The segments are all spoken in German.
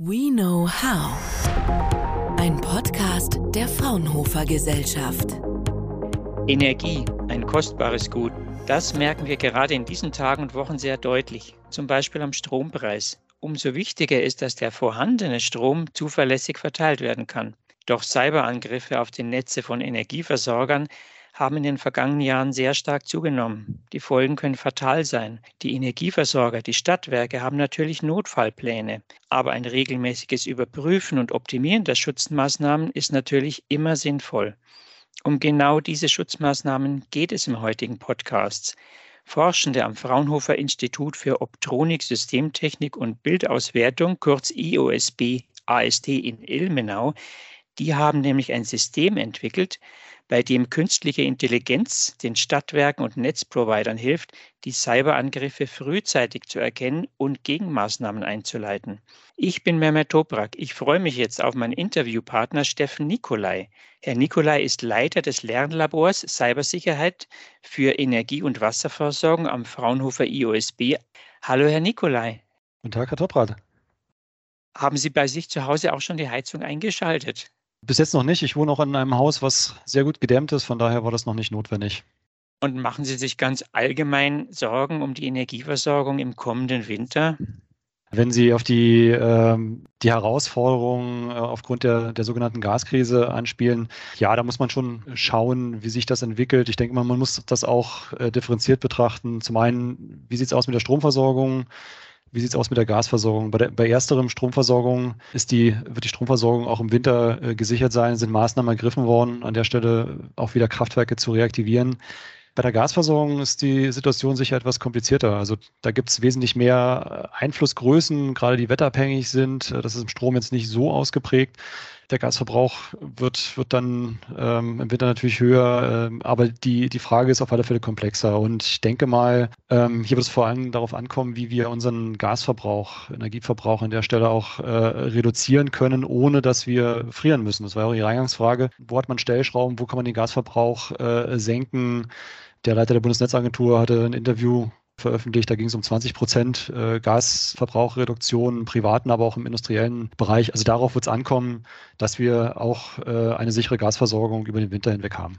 We Know How. Ein Podcast der Fraunhofer Gesellschaft. Energie, ein kostbares Gut. Das merken wir gerade in diesen Tagen und Wochen sehr deutlich, zum Beispiel am Strompreis. Umso wichtiger ist, dass der vorhandene Strom zuverlässig verteilt werden kann. Doch Cyberangriffe auf die Netze von Energieversorgern haben in den vergangenen Jahren sehr stark zugenommen. Die Folgen können fatal sein. Die Energieversorger, die Stadtwerke haben natürlich Notfallpläne, aber ein regelmäßiges Überprüfen und Optimieren der Schutzmaßnahmen ist natürlich immer sinnvoll. Um genau diese Schutzmaßnahmen geht es im heutigen Podcast. Forschende am Fraunhofer Institut für Optronik, Systemtechnik und Bildauswertung, kurz IOSB AST in Ilmenau, die haben nämlich ein System entwickelt, bei dem künstliche Intelligenz den Stadtwerken und Netzprovidern hilft, die Cyberangriffe frühzeitig zu erkennen und Gegenmaßnahmen einzuleiten. Ich bin Mehmet Toprak. Ich freue mich jetzt auf meinen Interviewpartner Steffen Nikolai. Herr Nikolai ist Leiter des Lernlabors Cybersicherheit für Energie- und Wasserversorgung am Fraunhofer IOSB. Hallo, Herr Nikolai. Guten Tag, Herr Toprak. Haben Sie bei sich zu Hause auch schon die Heizung eingeschaltet? Bis jetzt noch nicht. Ich wohne auch in einem Haus, was sehr gut gedämmt ist. Von daher war das noch nicht notwendig. Und machen Sie sich ganz allgemein Sorgen um die Energieversorgung im kommenden Winter? Wenn Sie auf die, ähm, die Herausforderungen äh, aufgrund der, der sogenannten Gaskrise anspielen, ja, da muss man schon schauen, wie sich das entwickelt. Ich denke mal, man muss das auch äh, differenziert betrachten. Zum einen, wie sieht es aus mit der Stromversorgung? Wie sieht es aus mit der Gasversorgung? Bei, der, bei ersterem Stromversorgung ist die, wird die Stromversorgung auch im Winter äh, gesichert sein, sind Maßnahmen ergriffen worden, an der Stelle auch wieder Kraftwerke zu reaktivieren. Bei der Gasversorgung ist die Situation sicher etwas komplizierter. Also da gibt es wesentlich mehr Einflussgrößen, gerade die wetterabhängig sind. Das ist im Strom jetzt nicht so ausgeprägt. Der Gasverbrauch wird, wird dann ähm, im Winter natürlich höher, ähm, aber die, die Frage ist auf alle Fälle komplexer. Und ich denke mal, ähm, hier wird es vor allem darauf ankommen, wie wir unseren Gasverbrauch, Energieverbrauch an der Stelle auch äh, reduzieren können, ohne dass wir frieren müssen. Das war ja auch Ihre Eingangsfrage. Wo hat man Stellschrauben, wo kann man den Gasverbrauch äh, senken? Der Leiter der Bundesnetzagentur hatte ein Interview veröffentlicht. Da ging es um 20 Prozent äh, Gasverbrauchreduktion im privaten, aber auch im industriellen Bereich. Also darauf wird es ankommen, dass wir auch äh, eine sichere Gasversorgung über den Winter hinweg haben.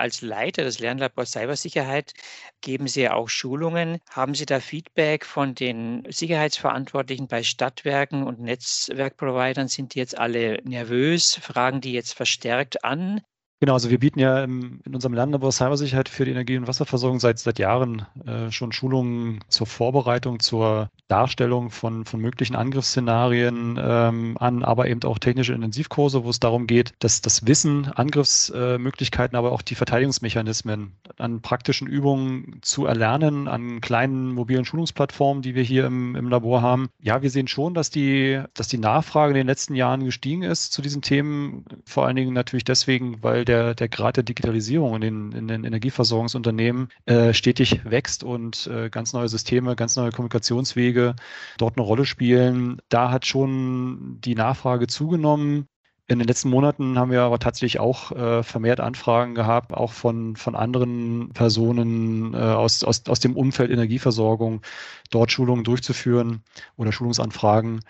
Als Leiter des Lernlabors Cybersicherheit geben Sie ja auch Schulungen. Haben Sie da Feedback von den Sicherheitsverantwortlichen bei Stadtwerken und Netzwerkprovidern? Sind die jetzt alle nervös? Fragen die jetzt verstärkt an? Genau, also wir bieten ja in unserem Lernlabor Cybersicherheit für die Energie- und Wasserversorgung seit, seit Jahren äh, schon Schulungen zur Vorbereitung, zur Darstellung von, von möglichen Angriffsszenarien ähm, an, aber eben auch technische Intensivkurse, wo es darum geht, dass das Wissen, Angriffsmöglichkeiten, aber auch die Verteidigungsmechanismen an praktischen Übungen zu erlernen, an kleinen mobilen Schulungsplattformen, die wir hier im, im Labor haben. Ja, wir sehen schon, dass die, dass die Nachfrage in den letzten Jahren gestiegen ist zu diesen Themen, vor allen Dingen natürlich deswegen, weil der, der Grad der Digitalisierung in den, in den Energieversorgungsunternehmen äh, stetig wächst und äh, ganz neue Systeme, ganz neue Kommunikationswege dort eine Rolle spielen. Da hat schon die Nachfrage zugenommen. In den letzten Monaten haben wir aber tatsächlich auch äh, vermehrt Anfragen gehabt, auch von, von anderen Personen äh, aus, aus, aus dem Umfeld Energieversorgung, dort Schulungen durchzuführen oder Schulungsanfragen.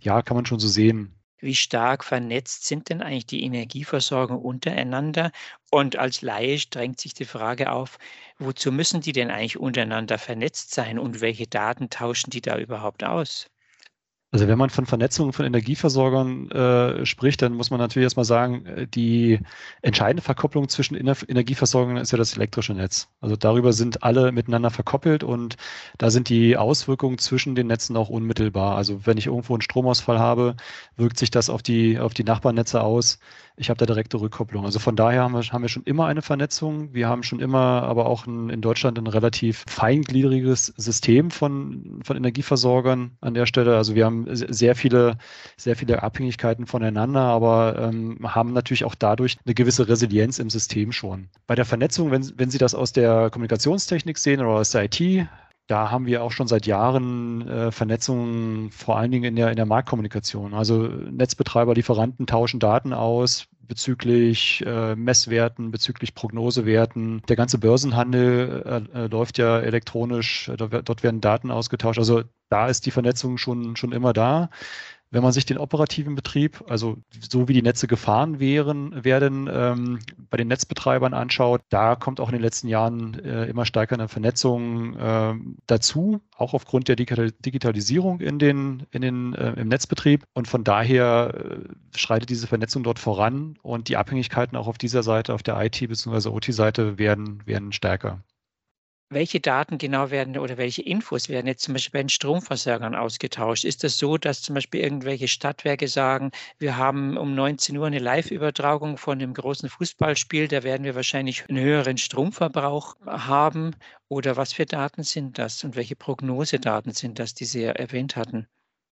Ja, kann man schon so sehen. Wie stark vernetzt sind denn eigentlich die Energieversorger untereinander? Und als Laie drängt sich die Frage auf, wozu müssen die denn eigentlich untereinander vernetzt sein und welche Daten tauschen die da überhaupt aus? Also wenn man von Vernetzung von Energieversorgern äh, spricht, dann muss man natürlich erstmal sagen, äh, die entscheidende Verkopplung zwischen Ener Energieversorgern ist ja das elektrische Netz. Also darüber sind alle miteinander verkoppelt und da sind die Auswirkungen zwischen den Netzen auch unmittelbar. Also wenn ich irgendwo einen Stromausfall habe, wirkt sich das auf die, auf die Nachbarnetze aus. Ich habe da direkte Rückkopplung. Also von daher haben wir, haben wir schon immer eine Vernetzung. Wir haben schon immer aber auch ein, in Deutschland ein relativ feingliedriges System von, von Energieversorgern an der Stelle. Also wir haben sehr viele, sehr viele Abhängigkeiten voneinander, aber ähm, haben natürlich auch dadurch eine gewisse Resilienz im System schon. Bei der Vernetzung, wenn, wenn Sie das aus der Kommunikationstechnik sehen oder aus der IT, da haben wir auch schon seit Jahren äh, Vernetzungen, vor allen Dingen in der, in der Marktkommunikation. Also Netzbetreiber, Lieferanten tauschen Daten aus bezüglich äh, Messwerten, bezüglich Prognosewerten. Der ganze Börsenhandel äh, äh läuft ja elektronisch, dort werden Daten ausgetauscht. Also da ist die Vernetzung schon, schon immer da. Wenn man sich den operativen Betrieb, also so wie die Netze gefahren wären, werden, ähm, bei den Netzbetreibern anschaut, da kommt auch in den letzten Jahren äh, immer stärker eine Vernetzung äh, dazu, auch aufgrund der Digitalisierung in den, in den, äh, im Netzbetrieb. Und von daher äh, schreitet diese Vernetzung dort voran und die Abhängigkeiten auch auf dieser Seite, auf der IT- bzw. OT-Seite werden, werden stärker. Welche Daten genau werden oder welche Infos werden jetzt zum Beispiel bei den Stromversorgern ausgetauscht? Ist das so, dass zum Beispiel irgendwelche Stadtwerke sagen, wir haben um 19 Uhr eine Live-Übertragung von einem großen Fußballspiel, da werden wir wahrscheinlich einen höheren Stromverbrauch haben? Oder was für Daten sind das und welche Prognosedaten sind das, die Sie erwähnt hatten?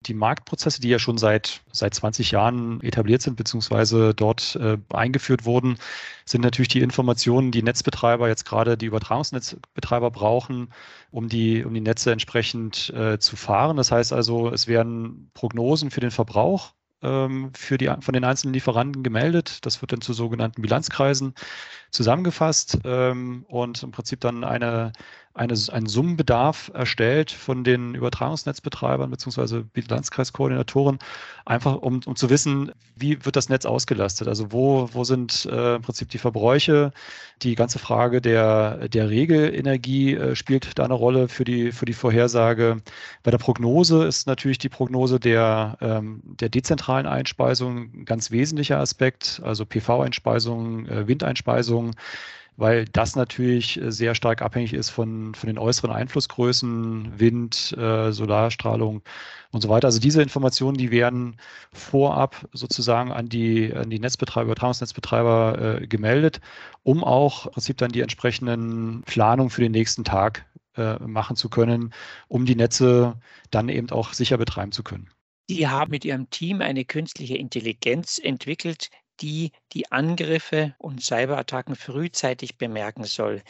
Die Marktprozesse, die ja schon seit, seit 20 Jahren etabliert sind, beziehungsweise dort äh, eingeführt wurden, sind natürlich die Informationen, die Netzbetreiber, jetzt gerade die Übertragungsnetzbetreiber brauchen, um die, um die Netze entsprechend äh, zu fahren. Das heißt also, es werden Prognosen für den Verbrauch ähm, für die, von den einzelnen Lieferanten gemeldet. Das wird dann zu sogenannten Bilanzkreisen zusammengefasst ähm, und im Prinzip dann eine, eine, einen Summenbedarf erstellt von den Übertragungsnetzbetreibern bzw. Bilanzkreiskoordinatoren, einfach um, um zu wissen, wie wird das Netz ausgelastet? Also wo, wo sind äh, im Prinzip die Verbräuche? Die ganze Frage der, der Regelenergie äh, spielt da eine Rolle für die, für die Vorhersage. Bei der Prognose ist natürlich die Prognose der, ähm, der dezentralen Einspeisung ein ganz wesentlicher Aspekt, also PV-Einspeisung, äh, Windeinspeisung weil das natürlich äh, sehr stark abhängig ist von, von den äußeren Einflussgrößen, Wind, äh, Solarstrahlung und so weiter. Also diese Informationen, die werden vorab sozusagen an die, an die Netzbetreiber, Übertragungsnetzbetreiber äh, gemeldet, um auch im Prinzip dann die entsprechenden Planungen für den nächsten Tag äh, machen zu können, um die Netze dann eben auch sicher betreiben zu können. Sie haben mit Ihrem Team eine künstliche Intelligenz entwickelt, die die Angriffe und Cyberattacken frühzeitig bemerken soll.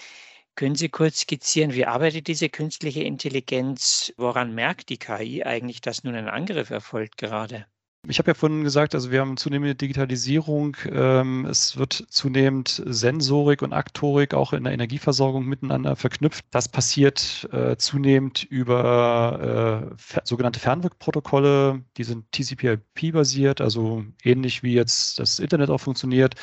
Können Sie kurz skizzieren, wie arbeitet diese künstliche Intelligenz? Woran merkt die KI eigentlich, dass nun ein Angriff erfolgt gerade? Ich habe ja vorhin gesagt, also wir haben zunehmende Digitalisierung. Ähm, es wird zunehmend Sensorik und Aktorik auch in der Energieversorgung miteinander verknüpft. Das passiert äh, zunehmend über äh, sogenannte Fernwirkprotokolle. Die sind TCP/IP-basiert, also ähnlich wie jetzt das Internet auch funktioniert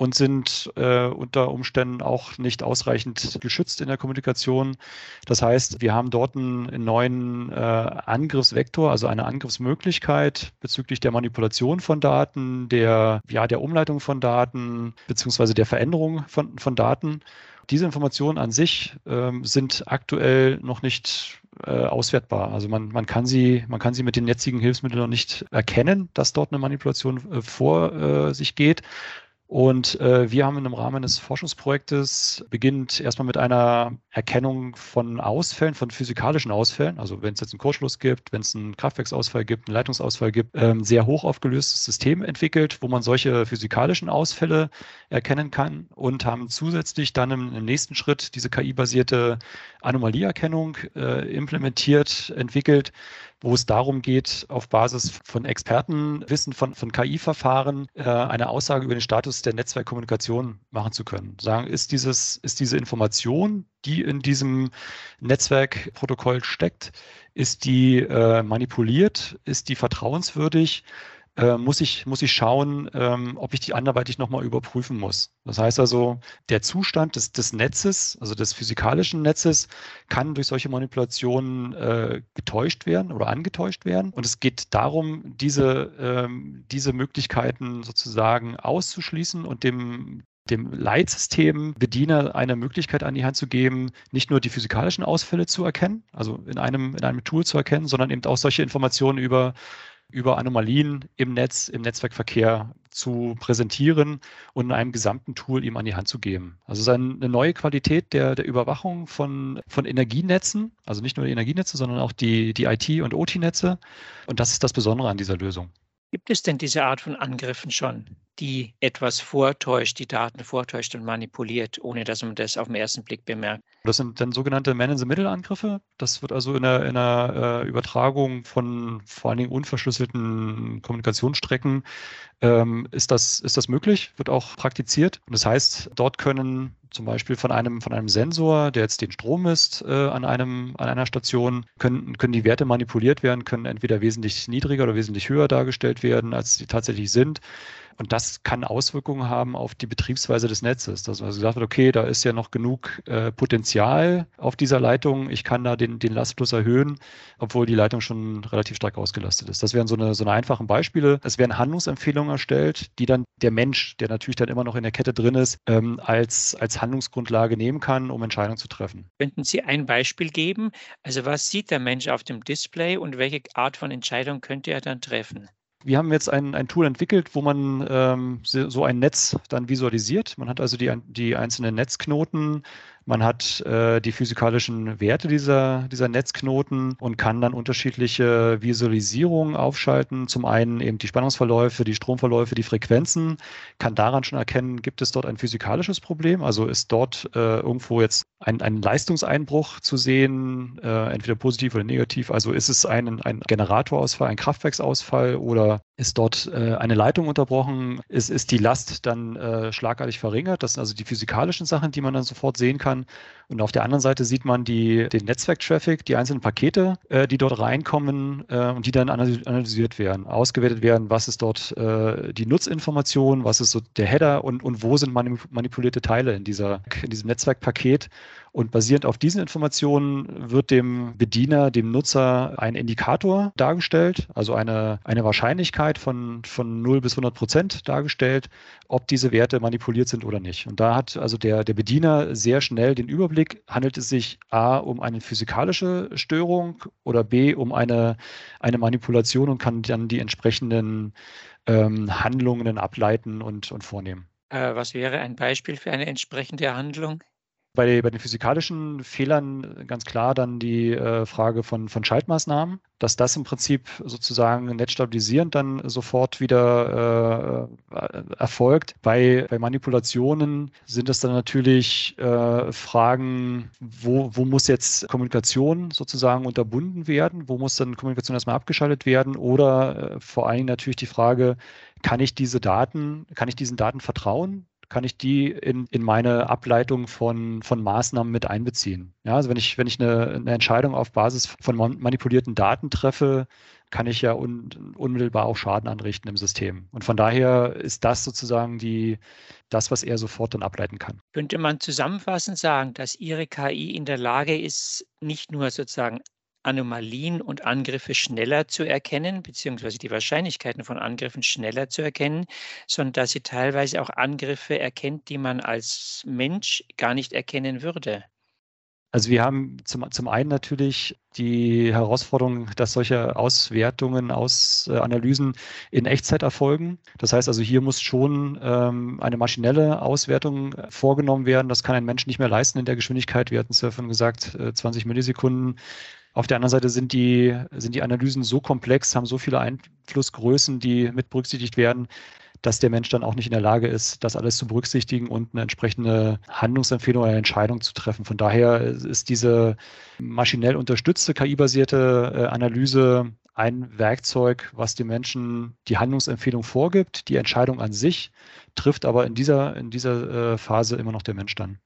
und sind äh, unter Umständen auch nicht ausreichend geschützt in der Kommunikation. Das heißt, wir haben dort einen, neuen äh, Angriffsvektor, also eine Angriffsmöglichkeit bezüglich der Manipulation von Daten, der, ja, der Umleitung von Daten, beziehungsweise der Veränderung von, von Daten. Diese Informationen an sich ähm, sind aktuell noch nicht äh, auswertbar. Also man, man, kann sie, man kann sie mit den jetzigen Hilfsmitteln noch nicht erkennen, dass dort eine Manipulation äh, vor äh, sich geht. Und äh, wir haben im Rahmen des Forschungsprojektes beginnt erstmal mit einer Erkennung von Ausfällen, von physikalischen Ausfällen. Also wenn es jetzt einen Kurzschluss gibt, wenn es einen Kraftwerksausfall gibt, einen Leitungsausfall gibt, ähm, sehr hoch aufgelöstes System entwickelt, wo man solche physikalischen Ausfälle erkennen kann und haben zusätzlich dann im, im nächsten Schritt diese KI-basierte Anomalieerkennung äh, implementiert, entwickelt, wo es darum geht, auf Basis von Expertenwissen von, von KI-Verfahren äh, eine Aussage über den Status der Netzwerkkommunikation machen zu können. Sagen, ist, dieses, ist diese Information, die in diesem Netzwerkprotokoll steckt, ist die äh, manipuliert, ist die vertrauenswürdig äh, muss, ich, muss ich schauen, ähm, ob ich die anderweitig nochmal überprüfen muss. Das heißt also, der Zustand des, des Netzes, also des physikalischen Netzes, kann durch solche Manipulationen äh, getäuscht werden oder angetäuscht werden. Und es geht darum, diese, ähm, diese Möglichkeiten sozusagen auszuschließen und dem, dem Leitsystem Bediener eine Möglichkeit an die Hand zu geben, nicht nur die physikalischen Ausfälle zu erkennen, also in einem, in einem Tool zu erkennen, sondern eben auch solche Informationen über über Anomalien im Netz, im Netzwerkverkehr zu präsentieren und in einem gesamten Tool ihm an die Hand zu geben. Also es ist eine neue Qualität der, der Überwachung von, von Energienetzen, also nicht nur die Energienetze, sondern auch die, die IT- und OT-Netze. Und das ist das Besondere an dieser Lösung. Gibt es denn diese Art von Angriffen schon, die etwas vortäuscht, die Daten vortäuscht und manipuliert, ohne dass man das auf den ersten Blick bemerkt. Das sind dann sogenannte Man-in-the-Middle-Angriffe. Das wird also in einer, in einer äh, Übertragung von vor allen Dingen unverschlüsselten Kommunikationsstrecken ähm, ist, das, ist das möglich, wird auch praktiziert. Und das heißt, dort können zum Beispiel von einem, von einem Sensor, der jetzt den Strom misst äh, an, einem, an einer Station, können, können die Werte manipuliert werden, können entweder wesentlich niedriger oder wesentlich höher dargestellt werden, als sie tatsächlich sind. Und das kann Auswirkungen haben auf die Betriebsweise des Netzes. Dass also gesagt wird, okay, da ist ja noch genug äh, Potenzial auf dieser Leitung. Ich kann da den, den Lastfluss erhöhen, obwohl die Leitung schon relativ stark ausgelastet ist. Das wären so eine, so eine einfachen Beispiele. Es werden Handlungsempfehlungen erstellt, die dann der Mensch, der natürlich dann immer noch in der Kette drin ist, ähm, als, als Handlungsgrundlage nehmen kann, um Entscheidungen zu treffen. Könnten Sie ein Beispiel geben? Also was sieht der Mensch auf dem Display und welche Art von Entscheidung könnte er dann treffen? Wir haben jetzt ein, ein Tool entwickelt, wo man ähm, so ein Netz dann visualisiert. Man hat also die, die einzelnen Netzknoten man hat äh, die physikalischen Werte dieser, dieser Netzknoten und kann dann unterschiedliche Visualisierungen aufschalten. Zum einen eben die Spannungsverläufe, die Stromverläufe, die Frequenzen, kann daran schon erkennen, gibt es dort ein physikalisches Problem? Also ist dort äh, irgendwo jetzt ein, ein Leistungseinbruch zu sehen, äh, entweder positiv oder negativ? Also ist es ein, ein Generatorausfall, ein Kraftwerksausfall oder ist dort äh, eine Leitung unterbrochen? Ist, ist die Last dann äh, schlagartig verringert? Das sind also die physikalischen Sachen, die man dann sofort sehen kann. Und auf der anderen Seite sieht man die, den Netzwerk-Traffic, die einzelnen Pakete, äh, die dort reinkommen äh, und die dann analysiert werden, ausgewertet werden, was ist dort äh, die Nutzinformation, was ist so der Header und, und wo sind manipulierte Teile in, dieser, in diesem Netzwerkpaket. Und basierend auf diesen Informationen wird dem Bediener, dem Nutzer ein Indikator dargestellt, also eine, eine Wahrscheinlichkeit von, von 0 bis 100 Prozent dargestellt, ob diese Werte manipuliert sind oder nicht. Und da hat also der, der Bediener sehr schnell den Überblick, handelt es sich A um eine physikalische Störung oder B um eine, eine Manipulation und kann dann die entsprechenden ähm, Handlungen ableiten und, und vornehmen. Äh, was wäre ein Beispiel für eine entsprechende Handlung? Bei, bei den physikalischen Fehlern ganz klar dann die äh, Frage von, von Schaltmaßnahmen, dass das im Prinzip sozusagen netzstabilisierend dann sofort wieder äh, erfolgt. Bei, bei Manipulationen sind es dann natürlich äh, Fragen, wo, wo muss jetzt Kommunikation sozusagen unterbunden werden, wo muss dann Kommunikation erstmal abgeschaltet werden oder äh, vor allen Dingen natürlich die Frage, kann ich diese Daten, kann ich diesen Daten vertrauen? Kann ich die in, in meine Ableitung von, von Maßnahmen mit einbeziehen. Ja, also wenn ich, wenn ich eine, eine Entscheidung auf Basis von manipulierten Daten treffe, kann ich ja un, unmittelbar auch Schaden anrichten im System. Und von daher ist das sozusagen die, das, was er sofort dann ableiten kann. Könnte man zusammenfassend sagen, dass Ihre KI in der Lage ist, nicht nur sozusagen Anomalien und Angriffe schneller zu erkennen, beziehungsweise die Wahrscheinlichkeiten von Angriffen schneller zu erkennen, sondern dass sie teilweise auch Angriffe erkennt, die man als Mensch gar nicht erkennen würde. Also wir haben zum, zum einen natürlich die Herausforderung, dass solche Auswertungen, Aus, äh, Analysen in Echtzeit erfolgen. Das heißt also, hier muss schon ähm, eine maschinelle Auswertung vorgenommen werden. Das kann ein Mensch nicht mehr leisten in der Geschwindigkeit. Wir hatten es ja schon gesagt, äh, 20 Millisekunden auf der anderen Seite sind die, sind die Analysen so komplex, haben so viele Einflussgrößen, die mit berücksichtigt werden, dass der Mensch dann auch nicht in der Lage ist, das alles zu berücksichtigen und eine entsprechende Handlungsempfehlung oder Entscheidung zu treffen. Von daher ist diese maschinell unterstützte KI-basierte äh, Analyse ein Werkzeug, was dem Menschen die Handlungsempfehlung vorgibt. Die Entscheidung an sich trifft aber in dieser, in dieser äh, Phase immer noch der Mensch dann.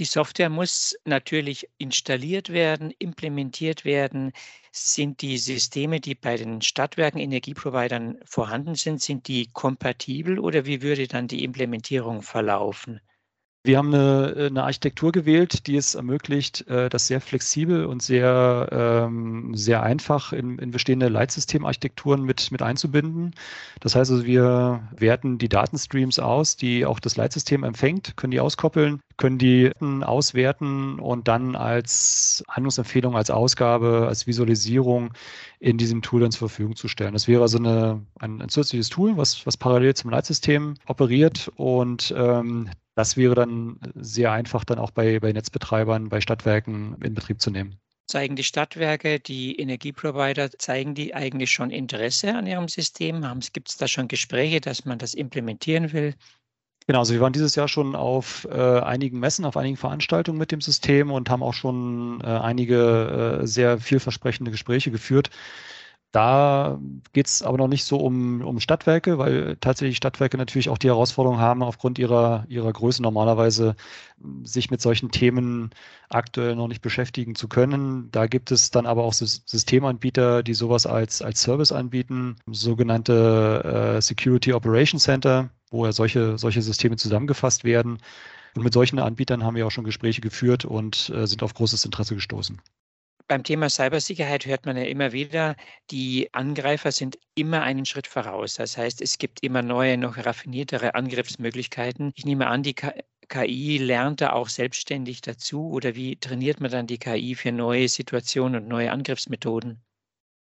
Die Software muss natürlich installiert werden, implementiert werden. Sind die Systeme, die bei den Stadtwerken, Energieprovidern vorhanden sind, sind die kompatibel oder wie würde dann die Implementierung verlaufen? Wir haben eine, eine, Architektur gewählt, die es ermöglicht, äh, das sehr flexibel und sehr, ähm, sehr einfach in, in bestehende Leitsystemarchitekturen mit, mit einzubinden. Das heißt also, wir werten die Datenstreams aus, die auch das Leitsystem empfängt, können die auskoppeln, können die auswerten und dann als Handlungsempfehlung, als Ausgabe, als Visualisierung in diesem Tool dann zur Verfügung zu stellen. Das wäre also eine, ein, ein zusätzliches Tool, was, was parallel zum Leitsystem operiert und ähm, das wäre dann sehr einfach dann auch bei, bei Netzbetreibern, bei Stadtwerken in Betrieb zu nehmen. Zeigen die Stadtwerke, die Energieprovider, zeigen die eigentlich schon Interesse an ihrem System? Gibt es da schon Gespräche, dass man das implementieren will? Genau, also wir waren dieses Jahr schon auf äh, einigen Messen, auf einigen Veranstaltungen mit dem System und haben auch schon äh, einige äh, sehr vielversprechende Gespräche geführt. Da geht es aber noch nicht so um, um Stadtwerke, weil tatsächlich Stadtwerke natürlich auch die Herausforderung haben, aufgrund ihrer, ihrer Größe normalerweise sich mit solchen Themen aktuell noch nicht beschäftigen zu können. Da gibt es dann aber auch Systemanbieter, die sowas als, als Service anbieten, sogenannte äh, Security Operation Center, wo ja solche, solche Systeme zusammengefasst werden. Und mit solchen Anbietern haben wir auch schon Gespräche geführt und äh, sind auf großes Interesse gestoßen. Beim Thema Cybersicherheit hört man ja immer wieder, die Angreifer sind immer einen Schritt voraus. Das heißt, es gibt immer neue, noch raffiniertere Angriffsmöglichkeiten. Ich nehme an, die KI lernt da auch selbstständig dazu oder wie trainiert man dann die KI für neue Situationen und neue Angriffsmethoden?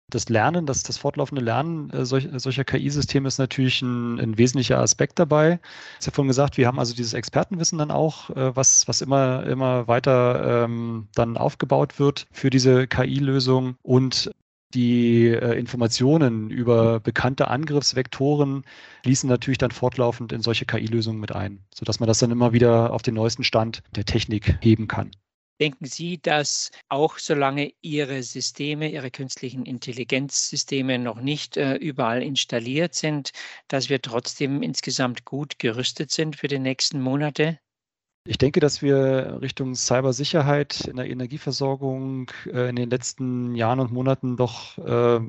Das Lernen, das, das fortlaufende Lernen äh, solch, solcher KI-Systeme ist natürlich ein, ein, wesentlicher Aspekt dabei. Ich habe vorhin gesagt, wir haben also dieses Expertenwissen dann auch, äh, was, was immer, immer weiter ähm, dann aufgebaut wird für diese KI-Lösung und die äh, Informationen über bekannte Angriffsvektoren fließen natürlich dann fortlaufend in solche KI-Lösungen mit ein, sodass man das dann immer wieder auf den neuesten Stand der Technik heben kann. Denken Sie, dass auch solange Ihre Systeme, Ihre künstlichen Intelligenzsysteme noch nicht äh, überall installiert sind, dass wir trotzdem insgesamt gut gerüstet sind für die nächsten Monate? Ich denke, dass wir Richtung Cybersicherheit in der Energieversorgung äh, in den letzten Jahren und Monaten doch äh,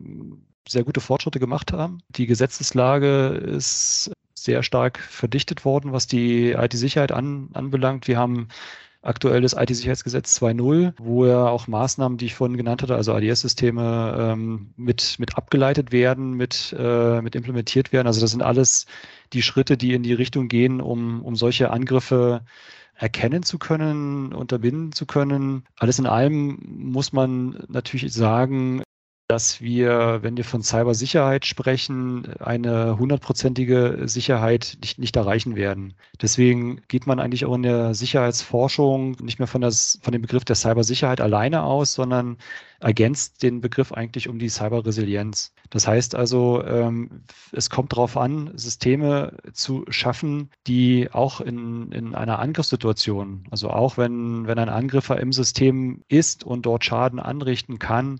sehr gute Fortschritte gemacht haben. Die Gesetzeslage ist sehr stark verdichtet worden, was die IT-Sicherheit an, anbelangt. Wir haben aktuell das IT-Sicherheitsgesetz 2.0, wo ja auch Maßnahmen, die ich vorhin genannt hatte, also ADS-Systeme ähm, mit, mit abgeleitet werden, mit, äh, mit implementiert werden. Also das sind alles die Schritte, die in die Richtung gehen, um, um solche Angriffe erkennen zu können, unterbinden zu können. Alles in allem muss man natürlich sagen, dass wir, wenn wir von Cybersicherheit sprechen, eine hundertprozentige Sicherheit nicht, nicht erreichen werden. Deswegen geht man eigentlich auch in der Sicherheitsforschung nicht mehr von, das, von dem Begriff der Cybersicherheit alleine aus, sondern ergänzt den Begriff eigentlich um die Cyberresilienz. Das heißt also, ähm, es kommt darauf an, Systeme zu schaffen, die auch in, in einer Angriffssituation, also auch wenn, wenn ein Angreifer im System ist und dort Schaden anrichten kann,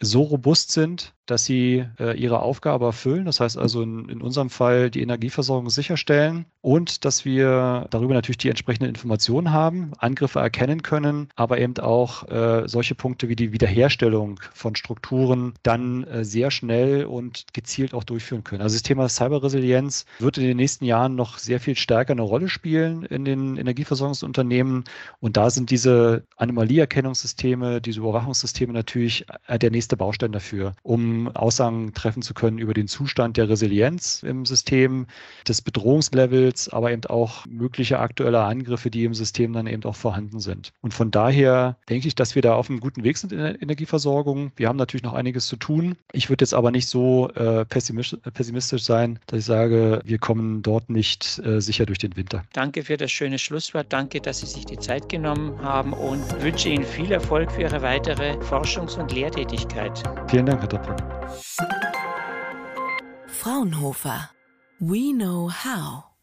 so robust sind, dass sie äh, ihre Aufgabe erfüllen. Das heißt also in, in, unserem Fall die Energieversorgung sicherstellen und dass wir darüber natürlich die entsprechenden Informationen haben, Angriffe erkennen können, aber eben auch äh, solche Punkte wie die Wiederherstellung von Strukturen dann äh, sehr schnell und gezielt auch durchführen können. Also das Thema Cyberresilienz wird in den nächsten Jahren noch sehr viel stärker eine Rolle spielen in den Energieversorgungsunternehmen und da sind diese Anomalieerkennungssysteme, diese Überwachungssysteme natürlich äh, der nächste Baustein dafür, um Aussagen treffen zu können über den Zustand der Resilienz im System, des Bedrohungslevels, aber eben auch mögliche aktuelle Angriffe, die im System dann eben auch vorhanden sind. Und von daher denke ich, dass wir da auf einem guten Weg sind in der Energieversorgung. Wir haben natürlich noch einiges zu tun. Ich würde jetzt aber nicht so äh, pessimistisch sein, dass ich sage, wir kommen dort nicht äh, sicher durch den Winter. Danke für das schöne Schlusswort. Danke, dass Sie sich die Zeit genommen haben und wünsche Ihnen viel Erfolg für Ihre weitere Forschungs- und Lehrtätigkeit. Vielen Dank, Herr Doppel. Fraunhofer. We know how.